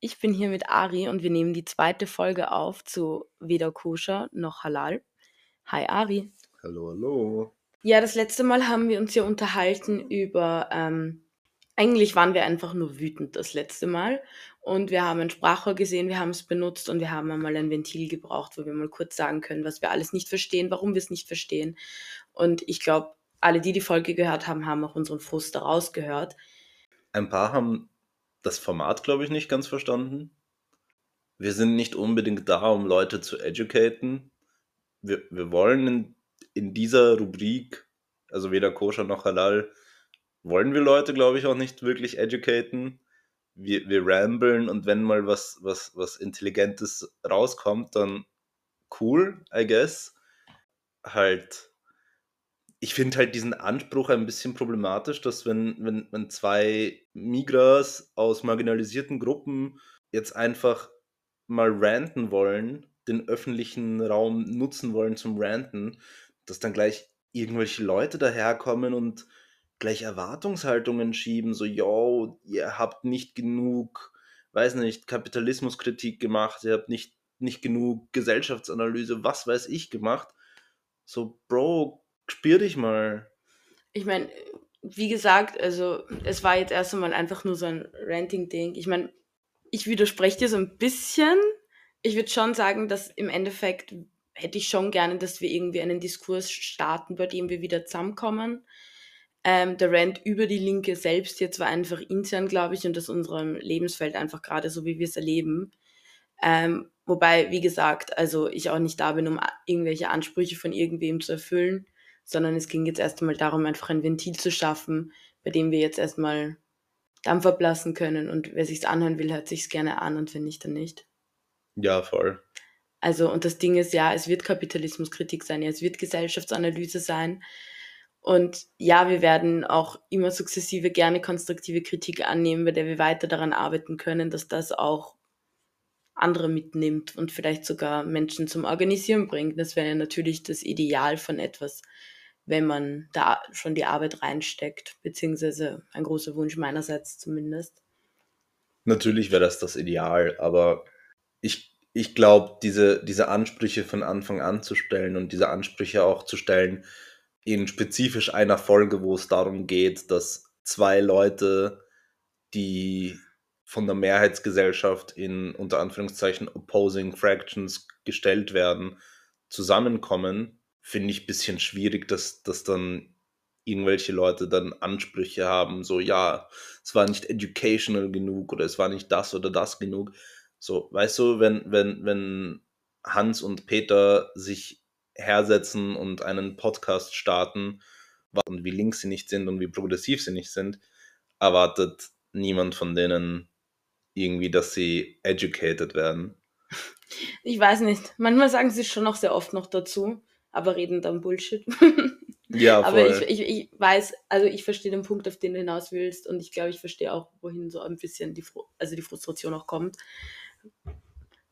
Ich bin hier mit Ari und wir nehmen die zweite Folge auf zu weder koscher noch halal. Hi Ari. Hallo, hallo. Ja, das letzte Mal haben wir uns ja unterhalten über, ähm, eigentlich waren wir einfach nur wütend das letzte Mal und wir haben ein Sprachrohr gesehen, wir haben es benutzt und wir haben einmal ein Ventil gebraucht, wo wir mal kurz sagen können, was wir alles nicht verstehen, warum wir es nicht verstehen. Und ich glaube, alle, die die Folge gehört haben, haben auch unseren Frust daraus gehört. Ein paar haben das Format, glaube ich, nicht ganz verstanden. Wir sind nicht unbedingt da, um Leute zu educaten. Wir, wir wollen in, in dieser Rubrik, also weder koscher noch halal, wollen wir Leute, glaube ich, auch nicht wirklich educaten. Wir, wir ramblen und wenn mal was, was, was Intelligentes rauskommt, dann cool, I guess. Halt ich finde halt diesen Anspruch ein bisschen problematisch, dass wenn, wenn, wenn zwei Migras aus marginalisierten Gruppen jetzt einfach mal ranten wollen, den öffentlichen Raum nutzen wollen zum Ranten, dass dann gleich irgendwelche Leute daherkommen und gleich Erwartungshaltungen schieben, so, yo, ihr habt nicht genug, weiß nicht, Kapitalismuskritik gemacht, ihr habt nicht, nicht genug Gesellschaftsanalyse, was weiß ich gemacht. So, Bro, spür dich mal. Ich meine, wie gesagt, also es war jetzt erst einmal einfach nur so ein Ranting-Ding. Ich meine, ich widerspreche dir so ein bisschen. Ich würde schon sagen, dass im Endeffekt hätte ich schon gerne, dass wir irgendwie einen Diskurs starten, bei dem wir wieder zusammenkommen. Ähm, der Rant über die Linke selbst jetzt war einfach intern, glaube ich, und aus unserem Lebensfeld einfach gerade so, wie wir es erleben. Ähm, wobei, wie gesagt, also ich auch nicht da bin, um irgendwelche Ansprüche von irgendwem zu erfüllen sondern es ging jetzt erst einmal darum, einfach ein Ventil zu schaffen, bei dem wir jetzt erstmal Dampf ablassen können und wer sich's anhören will, hört sich's gerne an und wenn nicht, dann nicht. Ja, voll. Also, und das Ding ist ja, es wird Kapitalismuskritik sein, ja, es wird Gesellschaftsanalyse sein. Und ja, wir werden auch immer sukzessive gerne konstruktive Kritik annehmen, bei der wir weiter daran arbeiten können, dass das auch andere mitnimmt und vielleicht sogar Menschen zum Organisieren bringt. Das wäre ja natürlich das Ideal von etwas, wenn man da schon die Arbeit reinsteckt, beziehungsweise ein großer Wunsch meinerseits zumindest. Natürlich wäre das das Ideal, aber ich, ich glaube, diese, diese Ansprüche von Anfang an zu stellen und diese Ansprüche auch zu stellen in spezifisch einer Folge, wo es darum geht, dass zwei Leute, die von der Mehrheitsgesellschaft in unter Anführungszeichen Opposing Fractions gestellt werden, zusammenkommen, finde ich ein bisschen schwierig, dass, dass dann irgendwelche Leute dann Ansprüche haben, so ja, es war nicht educational genug oder es war nicht das oder das genug. So, weißt du, wenn, wenn, wenn Hans und Peter sich hersetzen und einen Podcast starten und wie links sie nicht sind und wie progressiv sie nicht sind, erwartet niemand von denen irgendwie, dass sie educated werden. Ich weiß nicht. Manchmal sagen sie schon noch sehr oft noch dazu, aber reden dann Bullshit. ja, voll. Aber ich, ich, ich weiß, also ich verstehe den Punkt, auf den du hinaus willst und ich glaube, ich verstehe auch, wohin so ein bisschen die, also die Frustration auch kommt.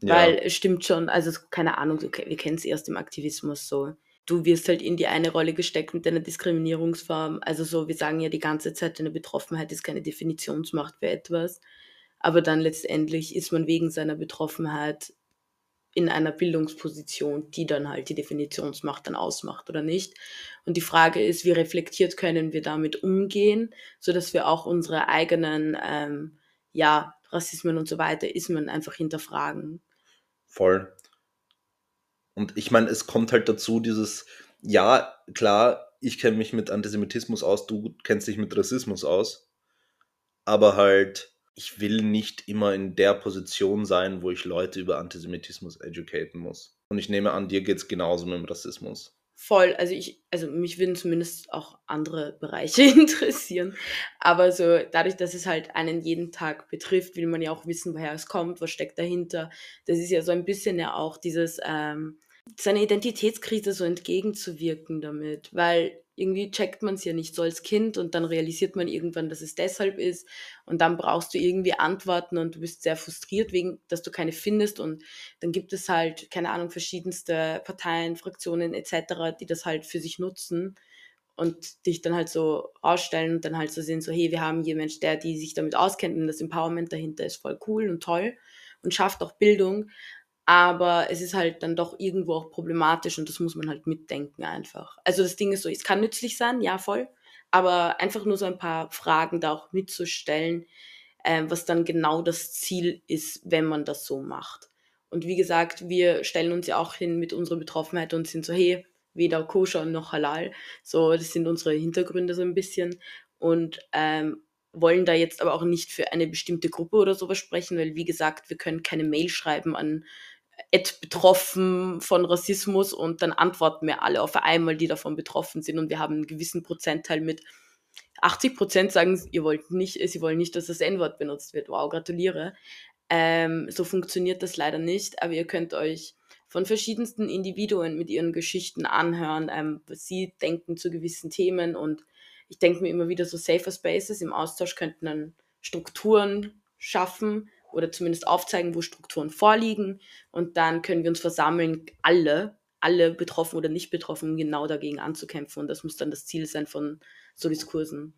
Weil es stimmt schon, also keine Ahnung, okay, wir kennen es erst im Aktivismus so. Du wirst halt in die eine Rolle gesteckt mit deiner Diskriminierungsform. Also so, wir sagen ja die ganze Zeit, deine Betroffenheit ist keine Definitionsmacht für etwas aber dann letztendlich ist man wegen seiner Betroffenheit in einer Bildungsposition, die dann halt die Definitionsmacht dann ausmacht oder nicht. Und die Frage ist, wie reflektiert können wir damit umgehen, so dass wir auch unsere eigenen, ähm, ja, Rassismen und so weiter, Ismen einfach hinterfragen. Voll. Und ich meine, es kommt halt dazu, dieses, ja, klar, ich kenne mich mit Antisemitismus aus, du kennst dich mit Rassismus aus, aber halt, ich will nicht immer in der Position sein, wo ich Leute über Antisemitismus educaten muss. Und ich nehme an, dir geht es genauso mit dem Rassismus. Voll, also ich, also mich würden zumindest auch andere Bereiche interessieren. Aber so dadurch, dass es halt einen jeden Tag betrifft, will man ja auch wissen, woher es kommt, was steckt dahinter. Das ist ja so ein bisschen ja auch dieses, ähm, seiner Identitätskrise so entgegenzuwirken damit, weil irgendwie checkt man es ja nicht so als Kind und dann realisiert man irgendwann, dass es deshalb ist und dann brauchst du irgendwie Antworten und du bist sehr frustriert wegen, dass du keine findest und dann gibt es halt, keine Ahnung, verschiedenste Parteien, Fraktionen etc., die das halt für sich nutzen und dich dann halt so ausstellen und dann halt so sehen, so hey, wir haben Mensch, der, die sich damit auskennt und das Empowerment dahinter ist voll cool und toll und schafft auch Bildung, aber es ist halt dann doch irgendwo auch problematisch und das muss man halt mitdenken einfach. Also das Ding ist so, es kann nützlich sein, ja voll, aber einfach nur so ein paar Fragen da auch mitzustellen, äh, was dann genau das Ziel ist, wenn man das so macht. Und wie gesagt, wir stellen uns ja auch hin mit unserer Betroffenheit und sind so, hey, weder koscher noch halal. So, das sind unsere Hintergründe so ein bisschen. Und ähm, wollen da jetzt aber auch nicht für eine bestimmte Gruppe oder sowas sprechen, weil wie gesagt, wir können keine Mail schreiben an betroffen von Rassismus und dann antworten wir alle auf einmal, die davon betroffen sind und wir haben einen gewissen Prozentteil mit 80 Prozent sagen, ihr wollt nicht, sie wollen nicht, dass das N-Wort benutzt wird. Wow, gratuliere. Ähm, so funktioniert das leider nicht, aber ihr könnt euch von verschiedensten Individuen mit ihren Geschichten anhören, ähm, was sie denken zu gewissen Themen und ich denke mir immer wieder so Safer Spaces im Austausch könnten dann Strukturen schaffen, oder zumindest aufzeigen, wo Strukturen vorliegen. Und dann können wir uns versammeln, alle, alle betroffen oder nicht betroffen, genau dagegen anzukämpfen. Und das muss dann das Ziel sein von so Diskursen.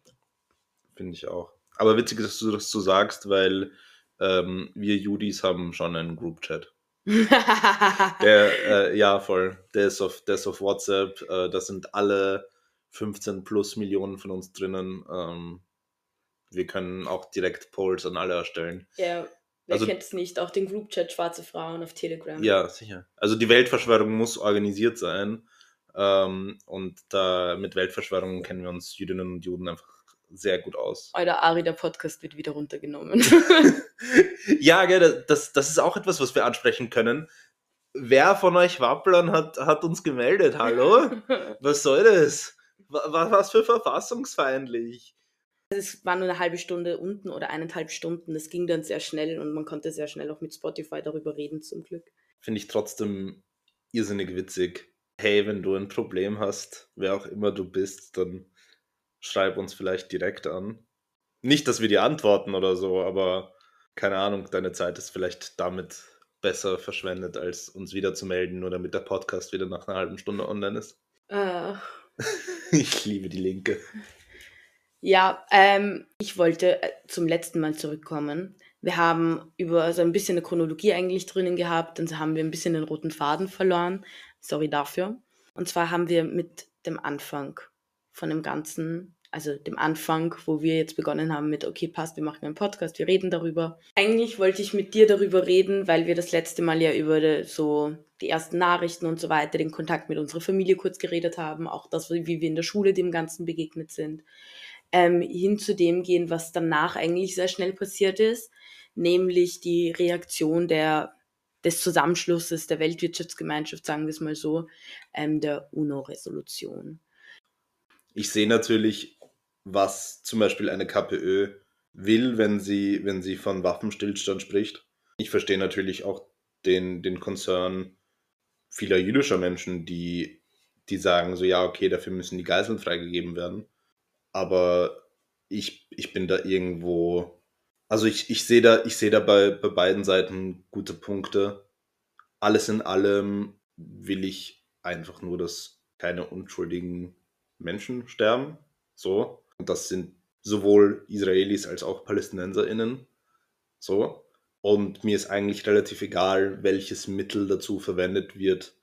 Finde ich auch. Aber witzig, dass du das so sagst, weil ähm, wir Judis haben schon einen Group-Chat. der, äh, ja, voll. Der ist auf, der ist auf WhatsApp. Äh, da sind alle 15 plus Millionen von uns drinnen. Ähm, wir können auch direkt Polls an alle erstellen. Ja, Wer also, kennt es nicht? Auch den Groupchat Schwarze Frauen auf Telegram. Ja, sicher. Also die Weltverschwörung muss organisiert sein. Ähm, und da mit Weltverschwörungen kennen wir uns Jüdinnen und Juden einfach sehr gut aus. Euer Ari, der Podcast wird wieder runtergenommen. ja, gell, das, das ist auch etwas, was wir ansprechen können. Wer von euch Wapplern hat, hat uns gemeldet? Hallo? Was soll das? Was, was für verfassungsfeindlich? Es war nur eine halbe Stunde unten oder eineinhalb Stunden. Das ging dann sehr schnell und man konnte sehr schnell auch mit Spotify darüber reden, zum Glück. Finde ich trotzdem irrsinnig witzig. Hey, wenn du ein Problem hast, wer auch immer du bist, dann schreib uns vielleicht direkt an. Nicht, dass wir dir antworten oder so, aber keine Ahnung, deine Zeit ist vielleicht damit besser verschwendet, als uns wieder zu melden, nur damit der Podcast wieder nach einer halben Stunde online ist. Uh. ich liebe die Linke. Ja, ähm, ich wollte äh, zum letzten Mal zurückkommen. Wir haben über so ein bisschen eine Chronologie eigentlich drinnen gehabt, dann haben wir ein bisschen den roten Faden verloren. Sorry dafür. Und zwar haben wir mit dem Anfang von dem Ganzen, also dem Anfang, wo wir jetzt begonnen haben mit, okay, passt, wir machen einen Podcast, wir reden darüber. Eigentlich wollte ich mit dir darüber reden, weil wir das letzte Mal ja über so die ersten Nachrichten und so weiter, den Kontakt mit unserer Familie kurz geredet haben, auch das, wie wir in der Schule dem Ganzen begegnet sind ähm, hin zu dem gehen, was danach eigentlich sehr schnell passiert ist, nämlich die Reaktion der, des Zusammenschlusses der Weltwirtschaftsgemeinschaft, sagen wir es mal so, ähm, der UNO-Resolution. Ich sehe natürlich, was zum Beispiel eine KPÖ will, wenn sie, wenn sie von Waffenstillstand spricht. Ich verstehe natürlich auch den, den Konzern vieler jüdischer Menschen, die, die sagen so, ja, okay, dafür müssen die Geiseln freigegeben werden aber ich, ich bin da irgendwo. Also ich, ich sehe da, ich sehe da bei, bei beiden Seiten gute Punkte. Alles in allem will ich einfach nur, dass keine unschuldigen Menschen sterben. So. Und das sind sowohl Israelis als auch PalästinenserInnen. So. Und mir ist eigentlich relativ egal, welches Mittel dazu verwendet wird,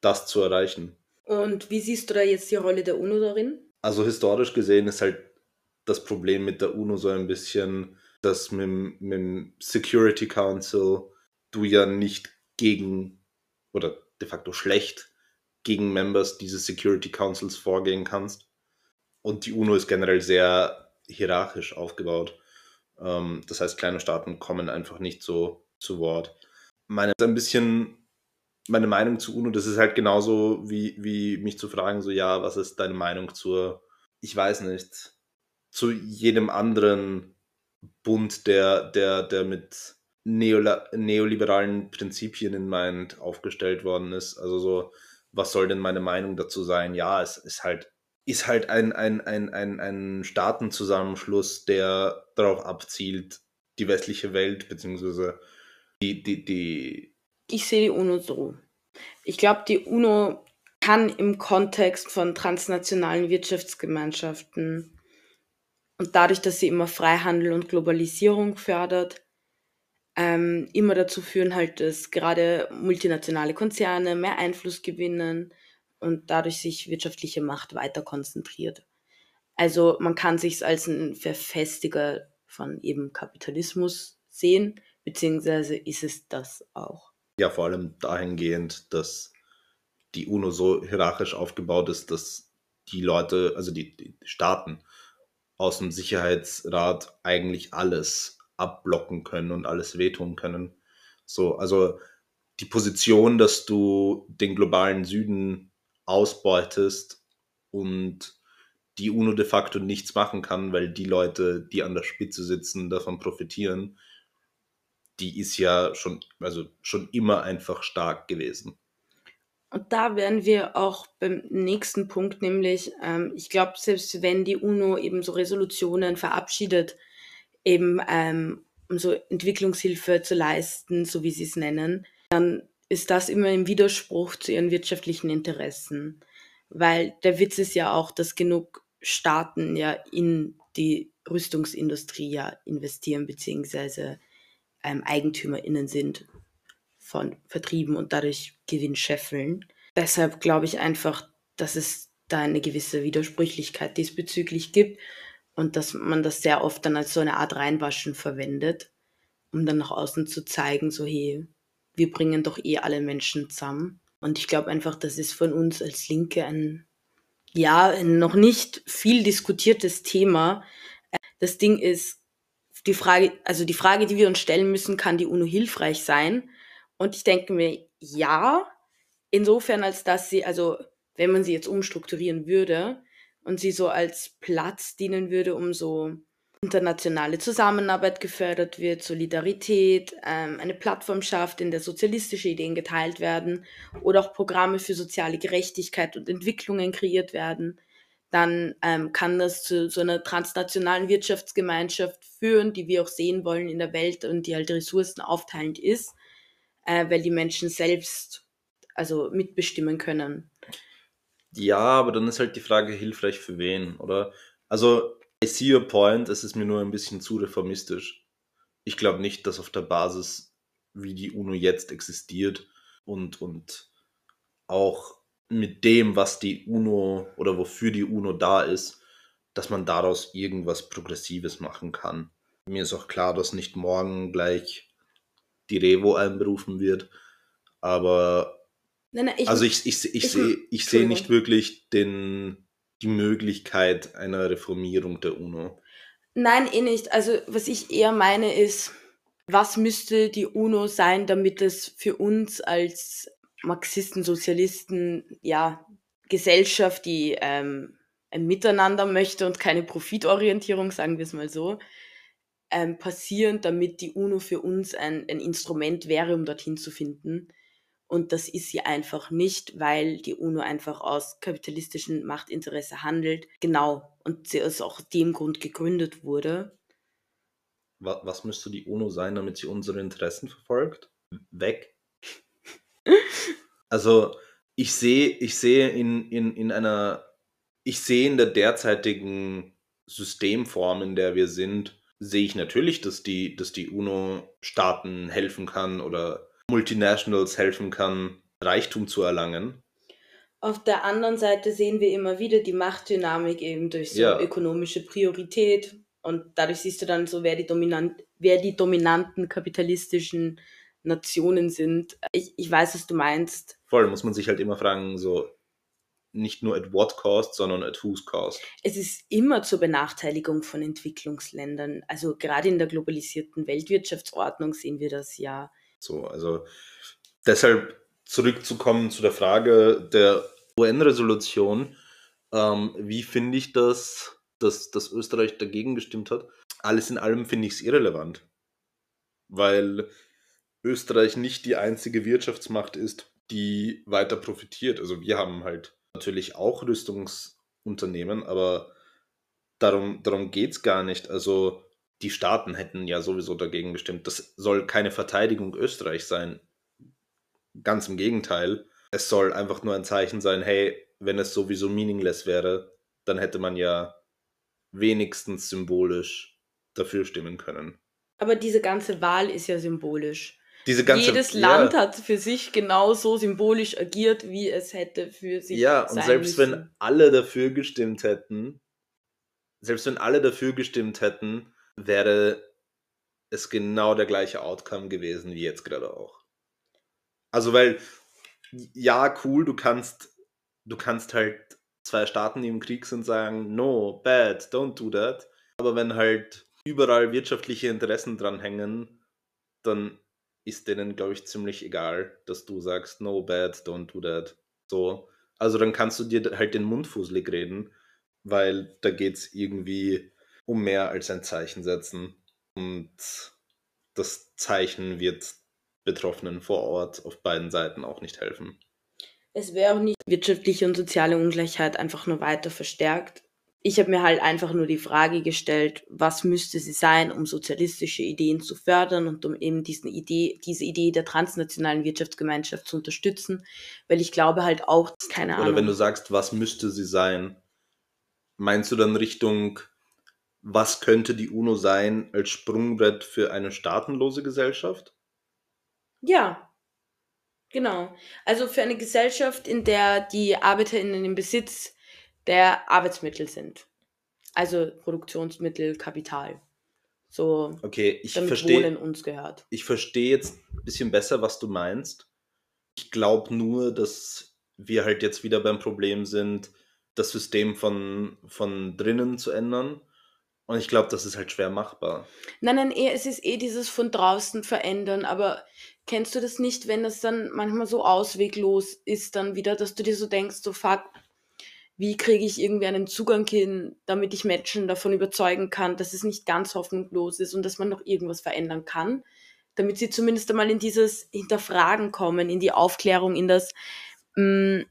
das zu erreichen. Und wie siehst du da jetzt die Rolle der UNO darin? Also historisch gesehen ist halt das Problem mit der UNO so ein bisschen, dass mit, mit dem Security Council du ja nicht gegen oder de facto schlecht gegen Members dieses Security Councils vorgehen kannst. Und die UNO ist generell sehr hierarchisch aufgebaut. Ähm, das heißt, kleine Staaten kommen einfach nicht so zu Wort. Meine ein bisschen meine Meinung zu UNO, das ist halt genauso wie, wie mich zu fragen, so ja, was ist deine Meinung zur, ich weiß nicht, zu jedem anderen Bund, der, der, der mit neoliberalen Prinzipien in Mind aufgestellt worden ist. Also so, was soll denn meine Meinung dazu sein? Ja, es ist halt, ist halt ein, ein, ein, ein, ein Staatenzusammenschluss, der darauf abzielt, die westliche Welt beziehungsweise die, die, die. Ich sehe die UNO so. Ich glaube, die UNO kann im Kontext von transnationalen Wirtschaftsgemeinschaften und dadurch, dass sie immer Freihandel und Globalisierung fördert, ähm, immer dazu führen halt, dass gerade multinationale Konzerne mehr Einfluss gewinnen und dadurch sich wirtschaftliche Macht weiter konzentriert. Also man kann sich als ein Verfestiger von eben Kapitalismus sehen, beziehungsweise ist es das auch. Ja, vor allem dahingehend, dass die UNO so hierarchisch aufgebaut ist, dass die Leute, also die, die Staaten aus dem Sicherheitsrat eigentlich alles abblocken können und alles wehtun können. So, also die Position, dass du den globalen Süden ausbeutest und die UNO de facto nichts machen kann, weil die Leute, die an der Spitze sitzen, davon profitieren, die ist ja schon, also schon immer einfach stark gewesen. Und da wären wir auch beim nächsten Punkt, nämlich, ähm, ich glaube, selbst wenn die UNO eben so Resolutionen verabschiedet, eben ähm, um so Entwicklungshilfe zu leisten, so wie sie es nennen, dann ist das immer im Widerspruch zu ihren wirtschaftlichen Interessen. Weil der Witz ist ja auch, dass genug Staaten ja in die Rüstungsindustrie ja investieren, beziehungsweise ähm, EigentümerInnen sind von Vertrieben und dadurch Gewinn scheffeln. Deshalb glaube ich einfach, dass es da eine gewisse Widersprüchlichkeit diesbezüglich gibt und dass man das sehr oft dann als so eine Art Reinwaschen verwendet, um dann nach außen zu zeigen, so hey, wir bringen doch eh alle Menschen zusammen. Und ich glaube einfach, das ist von uns als Linke ein, ja, ein noch nicht viel diskutiertes Thema. Das Ding ist, die Frage, also die Frage, die wir uns stellen müssen, kann die UNO hilfreich sein? Und ich denke mir, ja, insofern als dass sie, also wenn man sie jetzt umstrukturieren würde, und sie so als Platz dienen würde, um so internationale Zusammenarbeit gefördert wird, Solidarität, ähm, eine Plattform schafft, in der sozialistische Ideen geteilt werden oder auch Programme für soziale Gerechtigkeit und Entwicklungen kreiert werden, dann ähm, kann das zu so einer transnationalen Wirtschaftsgemeinschaft führen, die wir auch sehen wollen in der Welt und die halt Ressourcen aufteilend ist, äh, weil die Menschen selbst also mitbestimmen können. Ja, aber dann ist halt die Frage, hilfreich für wen, oder? Also, I see your point, es ist mir nur ein bisschen zu reformistisch. Ich glaube nicht, dass auf der Basis, wie die UNO jetzt existiert und, und auch mit dem, was die UNO oder wofür die UNO da ist, dass man daraus irgendwas Progressives machen kann. Mir ist auch klar, dass nicht morgen gleich die Revo einberufen wird, aber Nein, nein, ich, also ich, ich, ich, ich sehe ich seh nicht wirklich den, die Möglichkeit einer Reformierung der UNO. Nein, eh nicht. Also was ich eher meine ist, was müsste die UNO sein, damit es für uns als Marxisten, Sozialisten, ja, Gesellschaft, die ähm, ein Miteinander möchte und keine Profitorientierung, sagen wir es mal so, ähm, passieren, damit die UNO für uns ein, ein Instrument wäre, um dorthin zu finden. Und das ist sie einfach nicht, weil die UNO einfach aus kapitalistischem Machtinteresse handelt. Genau. Und sie aus auch dem Grund gegründet wurde. Was, was müsste die UNO sein, damit sie unsere Interessen verfolgt? Weg. Also ich sehe, ich sehe in, in, in einer, ich sehe in der derzeitigen Systemform, in der wir sind, sehe ich natürlich, dass die, dass die UNO Staaten helfen kann oder Multinationals helfen kann, Reichtum zu erlangen. Auf der anderen Seite sehen wir immer wieder die Machtdynamik eben durch so ja. ökonomische Priorität und dadurch siehst du dann so, wer die, dominant, wer die dominanten kapitalistischen Nationen sind. Ich, ich weiß, was du meinst. Voll, muss man sich halt immer fragen, so nicht nur at what cost, sondern at whose cost. Es ist immer zur Benachteiligung von Entwicklungsländern. Also gerade in der globalisierten Weltwirtschaftsordnung sehen wir das ja. So, also deshalb zurückzukommen zu der Frage der UN-Resolution. Ähm, wie finde ich das, dass, dass Österreich dagegen gestimmt hat? Alles in allem finde ich es irrelevant. weil Österreich nicht die einzige Wirtschaftsmacht ist, die weiter profitiert. Also wir haben halt natürlich auch Rüstungsunternehmen, aber darum, darum geht es gar nicht. Also die Staaten hätten ja sowieso dagegen bestimmt. Das soll keine Verteidigung Österreichs sein. Ganz im Gegenteil. Es soll einfach nur ein Zeichen sein, hey, wenn es sowieso meaningless wäre, dann hätte man ja wenigstens symbolisch dafür stimmen können. Aber diese ganze Wahl ist ja symbolisch. Diese ganze, Jedes Land ja. hat für sich genauso symbolisch agiert, wie es hätte für sich. Ja, und selbst müssen. wenn alle dafür gestimmt hätten, selbst wenn alle dafür gestimmt hätten, wäre es genau der gleiche Outcome gewesen wie jetzt gerade auch. Also weil, ja, cool, du kannst, du kannst halt zwei Staaten, die im Krieg sind, sagen, no, bad, don't do that. Aber wenn halt überall wirtschaftliche Interessen dran hängen, dann ist denen, glaube ich, ziemlich egal, dass du sagst, no bad, don't do that. So. Also dann kannst du dir halt den Mund fusselig reden, weil da geht es irgendwie um mehr als ein Zeichen setzen. Und das Zeichen wird Betroffenen vor Ort auf beiden Seiten auch nicht helfen. Es wäre auch nicht wirtschaftliche und soziale Ungleichheit einfach nur weiter verstärkt, ich habe mir halt einfach nur die Frage gestellt, was müsste sie sein, um sozialistische Ideen zu fördern und um eben diesen Idee, diese Idee der transnationalen Wirtschaftsgemeinschaft zu unterstützen, weil ich glaube halt auch, keine Oder Ahnung. Oder wenn du sagst, was müsste sie sein, meinst du dann Richtung, was könnte die UNO sein als Sprungbrett für eine staatenlose Gesellschaft? Ja, genau. Also für eine Gesellschaft, in der die ArbeiterInnen im Besitz der Arbeitsmittel sind. Also Produktionsmittel, Kapital. So, okay, ich damit versteh, Wohnen uns gehört. Ich verstehe jetzt ein bisschen besser, was du meinst. Ich glaube nur, dass wir halt jetzt wieder beim Problem sind, das System von, von drinnen zu ändern. Und ich glaube, das ist halt schwer machbar. Nein, nein, eh, es ist eh dieses von draußen verändern. Aber kennst du das nicht, wenn das dann manchmal so ausweglos ist, dann wieder, dass du dir so denkst, so fuck, wie kriege ich irgendwie einen Zugang hin, damit ich Menschen davon überzeugen kann, dass es nicht ganz hoffnungslos ist und dass man noch irgendwas verändern kann, damit sie zumindest einmal in dieses Hinterfragen kommen, in die Aufklärung, in das, mh, mm,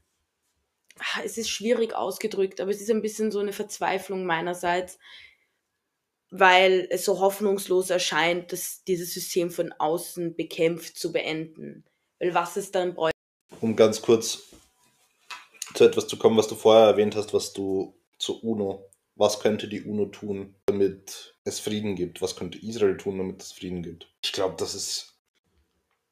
es ist schwierig ausgedrückt, aber es ist ein bisschen so eine Verzweiflung meinerseits, weil es so hoffnungslos erscheint, dass dieses System von außen bekämpft zu beenden. Weil was es dann bräuchte. Um ganz kurz zu etwas zu kommen, was du vorher erwähnt hast, was du zur UNO. Was könnte die UNO tun, damit es Frieden gibt? Was könnte Israel tun, damit es Frieden gibt? Ich glaube, das ist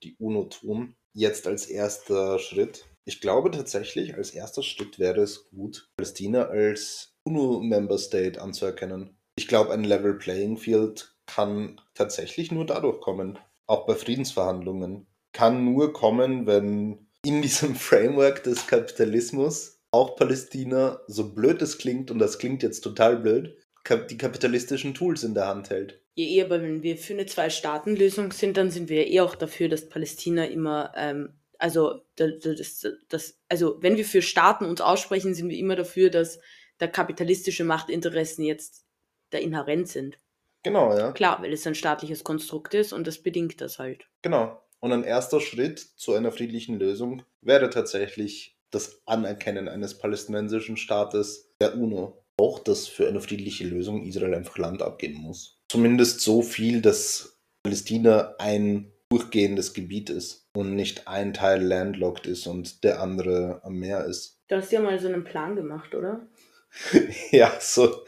die UNO tun. Jetzt als erster Schritt. Ich glaube tatsächlich, als erster Schritt wäre es gut, Palästina als UNO-Member State anzuerkennen. Ich glaube, ein Level Playing Field kann tatsächlich nur dadurch kommen. Auch bei Friedensverhandlungen. Kann nur kommen, wenn in diesem Framework des Kapitalismus auch Palästina, so blöd es klingt, und das klingt jetzt total blöd, die kapitalistischen Tools in der Hand hält. Ja, eh, aber wenn wir für eine Zwei-Staaten-Lösung sind, dann sind wir ja eh auch dafür, dass Palästina immer, ähm, also, das, das, also wenn wir für Staaten uns aussprechen, sind wir immer dafür, dass da kapitalistische Machtinteressen jetzt da inhärent sind. Genau, ja. Klar, weil es ein staatliches Konstrukt ist und das bedingt das halt. Genau. Und ein erster Schritt zu einer friedlichen Lösung wäre tatsächlich das Anerkennen eines palästinensischen Staates der UNO. Auch, dass für eine friedliche Lösung Israel einfach Land abgeben muss. Zumindest so viel, dass Palästina ein durchgehendes Gebiet ist und nicht ein Teil landlocked ist und der andere am Meer ist. Du hast ja mal so einen Plan gemacht, oder? ja, so,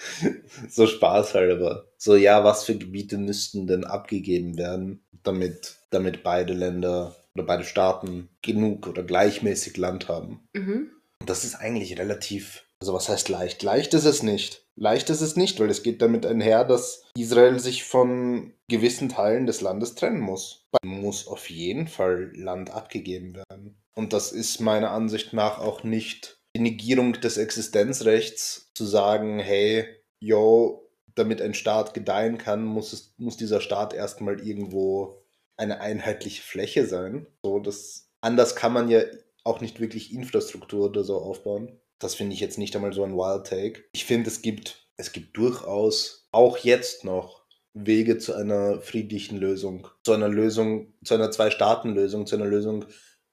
so Spaß halber. So, ja, was für Gebiete müssten denn abgegeben werden, damit damit beide Länder oder beide Staaten genug oder gleichmäßig Land haben. Mhm. Und das ist eigentlich relativ, also was heißt leicht? Leicht ist es nicht. Leicht ist es nicht, weil es geht damit einher, dass Israel sich von gewissen Teilen des Landes trennen muss. Da muss auf jeden Fall Land abgegeben werden. Und das ist meiner Ansicht nach auch nicht die Negierung des Existenzrechts zu sagen, hey, yo, damit ein Staat gedeihen kann, muss, es, muss dieser Staat erstmal irgendwo eine einheitliche Fläche sein. So, das, anders kann man ja auch nicht wirklich Infrastruktur oder so aufbauen. Das finde ich jetzt nicht einmal so ein Wild Take. Ich finde, es gibt, es gibt durchaus auch jetzt noch Wege zu einer friedlichen Lösung, zu einer Lösung, zu einer Zwei-Staaten-Lösung, zu einer Lösung,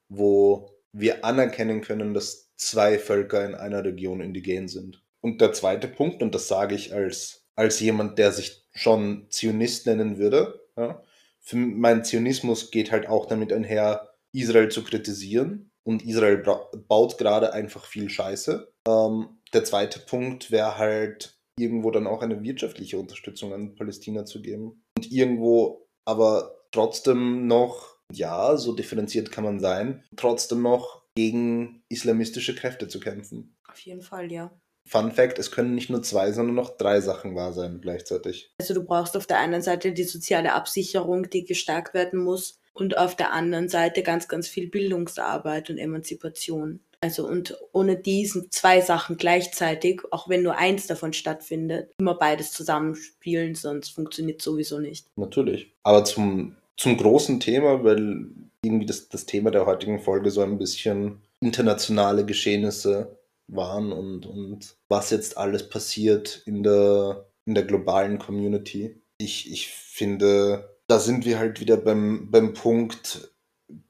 wo wir anerkennen können, dass zwei Völker in einer Region indigen sind. Und der zweite Punkt, und das sage ich als, als jemand, der sich schon Zionist nennen würde, ja, für mein Zionismus geht halt auch damit einher, Israel zu kritisieren. Und Israel baut gerade einfach viel Scheiße. Ähm, der zweite Punkt wäre halt irgendwo dann auch eine wirtschaftliche Unterstützung an Palästina zu geben. Und irgendwo aber trotzdem noch, ja, so differenziert kann man sein, trotzdem noch gegen islamistische Kräfte zu kämpfen. Auf jeden Fall, ja. Fun Fact, es können nicht nur zwei, sondern noch drei Sachen wahr sein gleichzeitig. Also du brauchst auf der einen Seite die soziale Absicherung, die gestärkt werden muss und auf der anderen Seite ganz, ganz viel Bildungsarbeit und Emanzipation. Also und ohne diesen zwei Sachen gleichzeitig, auch wenn nur eins davon stattfindet, immer beides zusammenspielen, sonst funktioniert sowieso nicht. Natürlich. Aber zum, zum großen Thema, weil irgendwie das, das Thema der heutigen Folge so ein bisschen internationale Geschehnisse waren und, und was jetzt alles passiert in der, in der globalen Community. Ich, ich finde, da sind wir halt wieder beim, beim Punkt,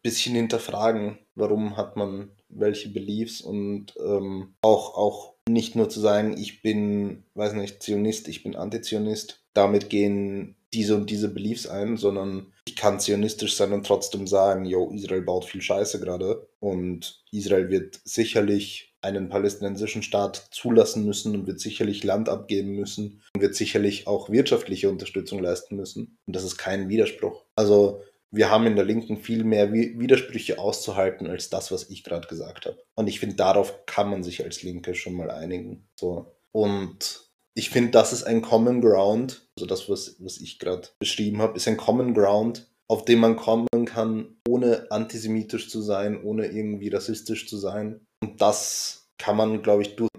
bisschen hinterfragen, warum hat man welche Beliefs und ähm, auch, auch nicht nur zu sagen, ich bin, weiß nicht, Zionist, ich bin Antizionist, damit gehen diese und diese Beliefs ein, sondern ich kann zionistisch sein und trotzdem sagen, yo, Israel baut viel Scheiße gerade und Israel wird sicherlich einen palästinensischen Staat zulassen müssen und wird sicherlich Land abgeben müssen und wird sicherlich auch wirtschaftliche Unterstützung leisten müssen. Und das ist kein Widerspruch. Also wir haben in der Linken viel mehr Widersprüche auszuhalten als das, was ich gerade gesagt habe. Und ich finde, darauf kann man sich als Linke schon mal einigen. So. Und ich finde, das ist ein Common Ground, also das, was, was ich gerade beschrieben habe, ist ein Common Ground, auf dem man kommen kann, ohne antisemitisch zu sein, ohne irgendwie rassistisch zu sein. Und das kann man, glaube ich, durch,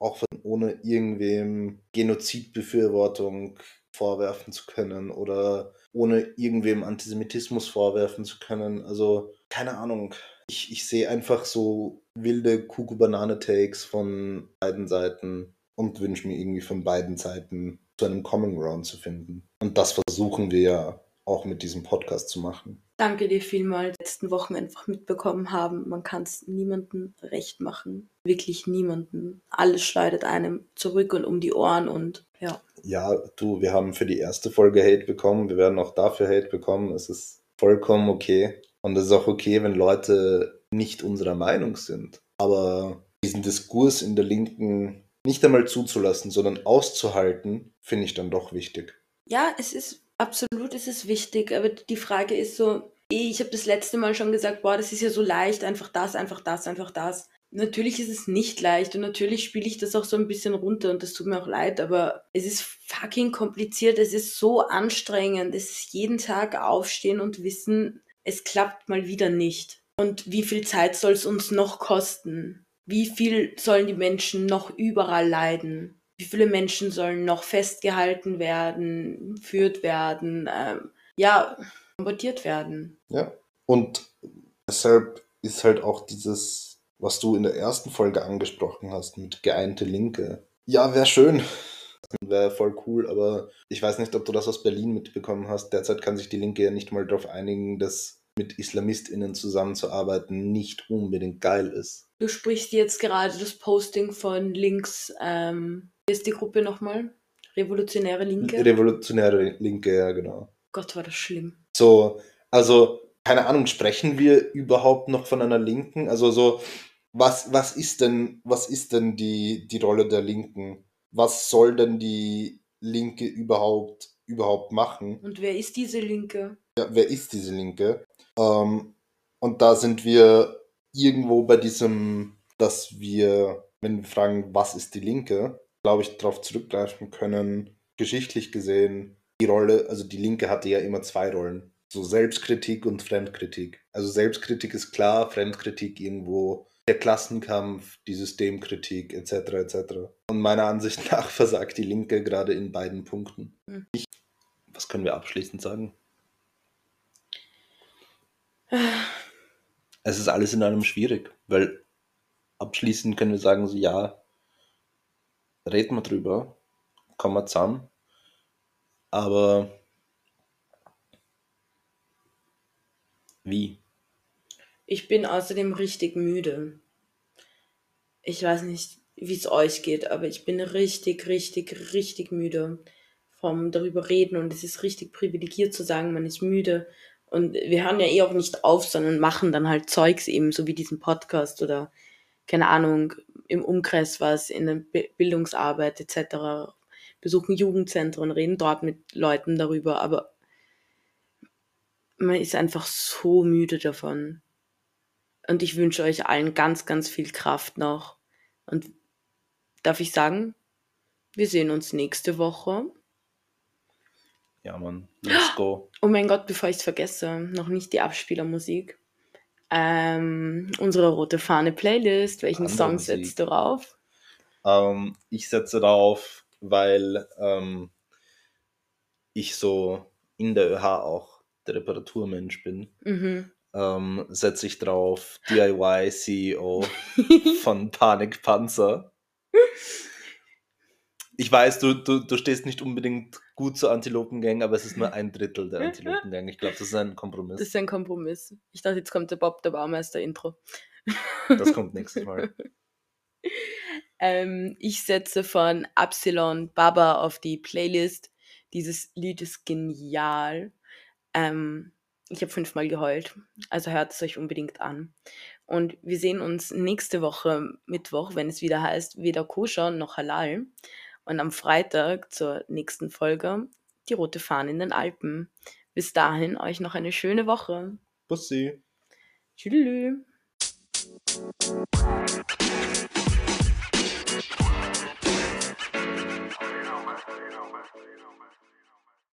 auch ohne irgendwem Genozidbefürwortung vorwerfen zu können oder ohne irgendwem Antisemitismus vorwerfen zu können. Also, keine Ahnung. Ich, ich sehe einfach so wilde Kuku-Banane-Takes von beiden Seiten und wünsche mir irgendwie von beiden Seiten zu einem Common Ground zu finden. Und das versuchen wir ja auch mit diesem Podcast zu machen. Danke dir vielmals. Letzten Wochen einfach mitbekommen haben, man kann es niemandem recht machen. Wirklich niemanden. Alles schleudert einem zurück und um die Ohren und ja. Ja, du, wir haben für die erste Folge Hate bekommen. Wir werden auch dafür Hate bekommen. Es ist vollkommen okay. Und es ist auch okay, wenn Leute nicht unserer Meinung sind. Aber diesen Diskurs in der Linken nicht einmal zuzulassen, sondern auszuhalten, finde ich dann doch wichtig. Ja, es ist absolut, es ist wichtig, aber die Frage ist so, eh, ich habe das letzte Mal schon gesagt, boah, das ist ja so leicht, einfach das, einfach das, einfach das. Natürlich ist es nicht leicht und natürlich spiele ich das auch so ein bisschen runter und das tut mir auch leid, aber es ist fucking kompliziert, es ist so anstrengend, es ist jeden Tag aufstehen und wissen, es klappt mal wieder nicht. Und wie viel Zeit soll es uns noch kosten? Wie viel sollen die Menschen noch überall leiden? Wie viele Menschen sollen noch festgehalten werden, geführt werden, ähm, ja, bombardiert werden? Ja, und deshalb ist halt auch dieses, was du in der ersten Folge angesprochen hast, mit geeinte Linke. Ja, wäre schön, wäre voll cool, aber ich weiß nicht, ob du das aus Berlin mitbekommen hast. Derzeit kann sich die Linke ja nicht mal darauf einigen, dass mit IslamistInnen zusammenzuarbeiten nicht unbedingt geil ist. Du sprichst jetzt gerade das Posting von links, ähm, wie ist die Gruppe nochmal? Revolutionäre Linke? Revolutionäre Linke, ja, genau. Gott, war das schlimm. So, also, keine Ahnung, sprechen wir überhaupt noch von einer Linken? Also so, was, was ist denn, was ist denn die, die Rolle der Linken? Was soll denn die Linke überhaupt, überhaupt machen? Und wer ist diese Linke? Ja, wer ist diese Linke? Ähm, und da sind wir irgendwo bei diesem, dass wir, wenn wir fragen, was ist die Linke, glaube ich, darauf zurückgreifen können, geschichtlich gesehen, die Rolle, also die Linke hatte ja immer zwei Rollen. So Selbstkritik und Fremdkritik. Also Selbstkritik ist klar, Fremdkritik irgendwo der Klassenkampf, die Systemkritik etc. etc. Und meiner Ansicht nach versagt die Linke gerade in beiden Punkten. Hm. Ich, was können wir abschließend sagen? Es ist alles in allem schwierig, weil abschließend können wir sagen, so ja, reden wir drüber, kommen wir zusammen, Aber wie? Ich bin außerdem richtig müde. Ich weiß nicht, wie es euch geht, aber ich bin richtig, richtig, richtig müde vom darüber reden und es ist richtig privilegiert zu sagen, man ist müde. Und wir hören ja eh auch nicht auf, sondern machen dann halt Zeugs eben, so wie diesen Podcast oder keine Ahnung, im Umkreis was, in der Bildungsarbeit etc. Besuchen Jugendzentren, reden dort mit Leuten darüber, aber man ist einfach so müde davon. Und ich wünsche euch allen ganz, ganz viel Kraft noch. Und darf ich sagen, wir sehen uns nächste Woche. Ja, Mann, let's go. Oh mein Gott, bevor ich es vergesse, noch nicht die Abspielermusik. Ähm, unsere rote Fahne Playlist. Welchen Andere Song Musik. setzt du drauf? Ähm, ich setze darauf, weil ähm, ich so in der ÖH auch der Reparaturmensch bin. Mhm. Ähm, setze ich drauf DIY CEO von Panik Panzer. Ich weiß, du, du, du stehst nicht unbedingt gut zur Antilopengang, aber es ist nur ein Drittel der Antilopengang. Ich glaube, das ist ein Kompromiss. Das ist ein Kompromiss. Ich dachte, jetzt kommt der Bob der Baumeister-Intro. Das kommt nächstes Mal. ähm, ich setze von Absilon Baba auf die Playlist. Dieses Lied ist genial. Ähm, ich habe fünfmal geheult, also hört es euch unbedingt an. Und wir sehen uns nächste Woche Mittwoch, wenn es wieder heißt, weder koscher noch halal. Und am Freitag zur nächsten Folge die rote Fahne in den Alpen. Bis dahin euch noch eine schöne Woche. Bussi. Tschüss.